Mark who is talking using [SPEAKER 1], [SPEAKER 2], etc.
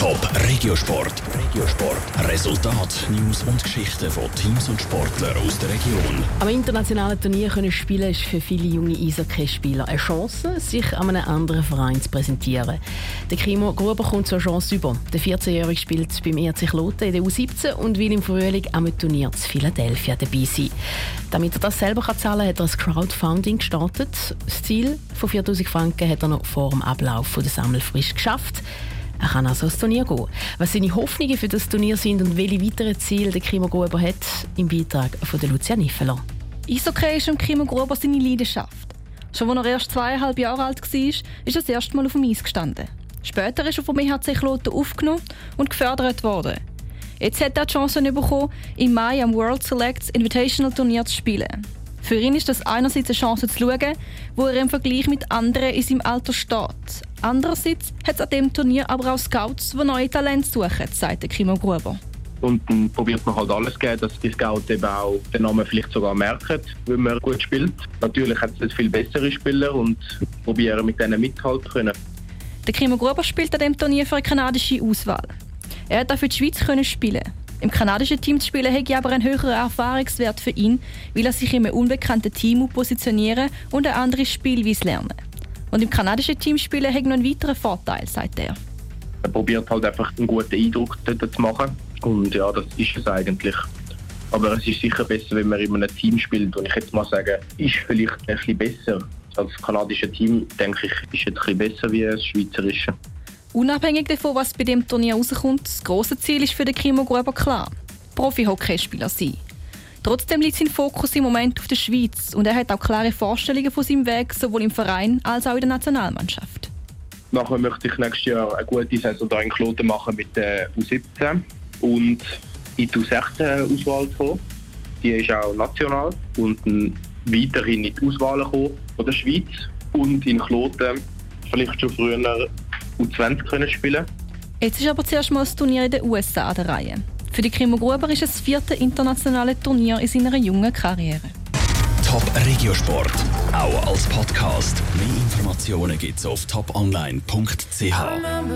[SPEAKER 1] Top Regiosport. Regiosport. Resultat, News und Geschichten von Teams und Sportlern aus der Region.
[SPEAKER 2] Am internationalen Turnier können spielen ist für viele junge Eishockey-Spieler eine Chance, sich an einem anderen Verein zu präsentieren. Der Kimo Gruber kommt zur Chance über. Der 14-Jährige spielt beim ERC Kloten in der U17 und will im Frühling am Turnier zu Philadelphia dabei sein. Damit er das selber kann zahlen kann, hat er ein Crowdfunding gestartet. Das Ziel von 4000 Franken hat er noch vor dem Ablauf der Sammelfrist geschafft. Er kann also ins Turnier gehen. Was seine Hoffnungen für das Turnier sind und welche weiteren Ziele der Kimo Gruber hat, im Beitrag von der Lucia Niffeler.
[SPEAKER 3] Eishockey ist im Kimo Gruber seine Leidenschaft. Schon als er erst zweieinhalb Jahre alt war, ist er das erste Mal auf dem Eis gestanden. Später ist er vom EHC Kloten aufgenommen und gefördert worden. Jetzt hat er die Chance bekommen, im Mai am World Selects Invitational Turnier zu spielen. Für ihn ist das einerseits eine Chance zu schauen, wo er im Vergleich mit anderen in seinem Alter steht. Andererseits hat es an diesem Turnier aber auch Scouts, die neue Talente suchen, sagt Kimo Gruber.
[SPEAKER 4] Und dann probiert man halt alles geben, dass die Scouts eben auch den Namen vielleicht sogar merken, wenn man gut spielt. Natürlich hat es viel bessere Spieler und probieren mit denen mithalten können.
[SPEAKER 3] Der Kimo Gruber spielt an diesem Turnier für eine kanadische Auswahl. Er hat auch für die Schweiz können spielen. Im kanadischen Team zu spielen hätte aber einen höheren Erfahrungswert für ihn, weil er sich in einem unbekannten Team positionieren und ein anderes Spielweise lernen. Und im kanadischen Team spielen hat noch einen weiteren Vorteil, sagt er.
[SPEAKER 4] Er probiert halt einfach einen guten Eindruck dort zu machen. Und ja, das ist es eigentlich. Aber es ist sicher besser, wenn man in einem Team spielt. Und ich hätte mal sagen, ist vielleicht ein bisschen besser. Als kanadische Team, denke ich, ist ein bisschen besser wie das schweizerische.
[SPEAKER 3] Unabhängig davon, was bei dem Turnier rauskommt, das grosse Ziel ist für den Kimo Gruber klar. Profi-Hockeyspieler sein. Trotzdem liegt sein Fokus im Moment auf der Schweiz und er hat auch klare Vorstellungen von seinem Weg, sowohl im Verein als auch in der Nationalmannschaft.
[SPEAKER 4] Nachher möchte ich nächstes Jahr eine gute Saison hier in Kloten machen mit der U17 und in die U16-Auswahl kommen. Die ist auch national und weiterhin in die Auswahl von der Schweiz und in Kloten vielleicht schon früher U20 können spielen.
[SPEAKER 3] Jetzt ist aber zuerst mal das Turnier in den USA an der Reihe. Für die Kimo Gruber ist es das vierte internationale Turnier in seiner jungen Karriere.
[SPEAKER 1] Top Regiosport, auch als Podcast. Mehr Informationen gibt's auf toponline.ch.